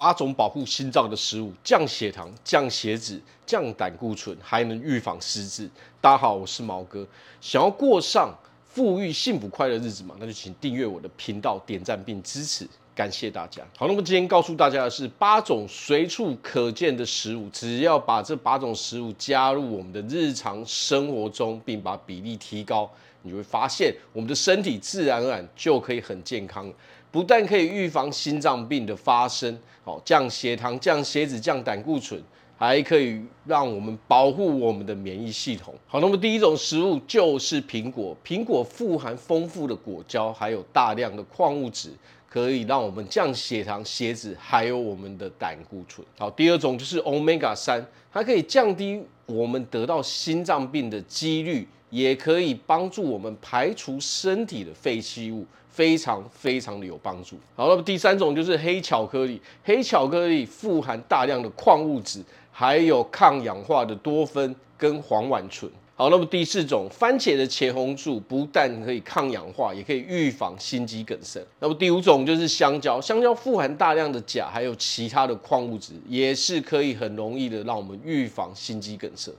八种保护心脏的食物，降血糖、降血脂、降胆固醇，还能预防失智。大家好，我是毛哥。想要过上富裕、幸福、快乐日子嘛？那就请订阅我的频道，点赞并支持，感谢大家。好，那么今天告诉大家的是八种随处可见的食物，只要把这八种食物加入我们的日常生活中，并把比例提高，你会发现我们的身体自然而然就可以很健康。不但可以预防心脏病的发生，哦，降血糖、降血脂、降胆固醇，还可以让我们保护我们的免疫系统。好，那么第一种食物就是苹果。苹果富含丰富的果胶，还有大量的矿物质，可以让我们降血糖、血脂，还有我们的胆固醇。好，第二种就是 Omega 三，它可以降低我们得到心脏病的几率。也可以帮助我们排除身体的废弃物，非常非常的有帮助。好，那么第三种就是黑巧克力。黑巧克力富含大量的矿物质，还有抗氧化的多酚跟黄烷醇。好，那么第四种，番茄的茄红素不但可以抗氧化，也可以预防心肌梗塞。那么第五种就是香蕉，香蕉富含大量的钾，还有其他的矿物质，也是可以很容易的让我们预防心肌梗塞。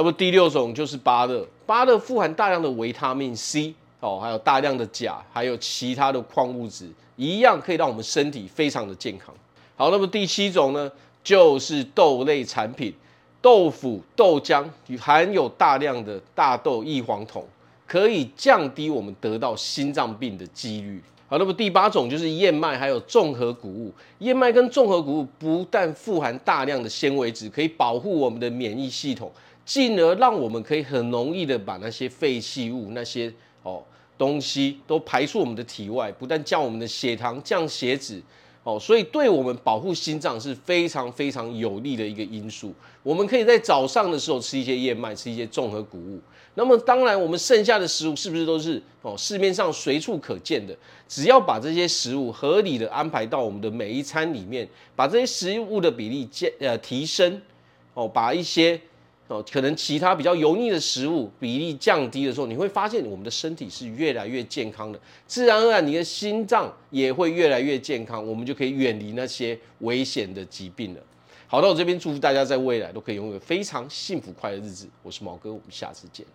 那么第六种就是芭乐，芭乐富含大量的维他命 C 哦，还有大量的钾，还有其他的矿物质，一样可以让我们身体非常的健康。好，那么第七种呢，就是豆类产品，豆腐、豆浆含有大量的大豆异黄酮，可以降低我们得到心脏病的几率。好，那么第八种就是燕麦，还有综合谷物。燕麦跟综合谷物不但富含大量的纤维质，可以保护我们的免疫系统。进而让我们可以很容易的把那些废弃物、那些哦东西都排出我们的体外，不但降我们的血糖、降血脂，哦，所以对我们保护心脏是非常非常有利的一个因素。我们可以在早上的时候吃一些燕麦，吃一些综合谷物。那么当然，我们剩下的食物是不是都是哦市面上随处可见的？只要把这些食物合理的安排到我们的每一餐里面，把这些食物的比例减呃提升，哦，把一些。哦，可能其他比较油腻的食物比例降低的时候，你会发现我们的身体是越来越健康的，自然而然你的心脏也会越来越健康，我们就可以远离那些危险的疾病了。好，那我这边祝福大家在未来都可以拥有非常幸福快乐的日子。我是毛哥，我们下次见。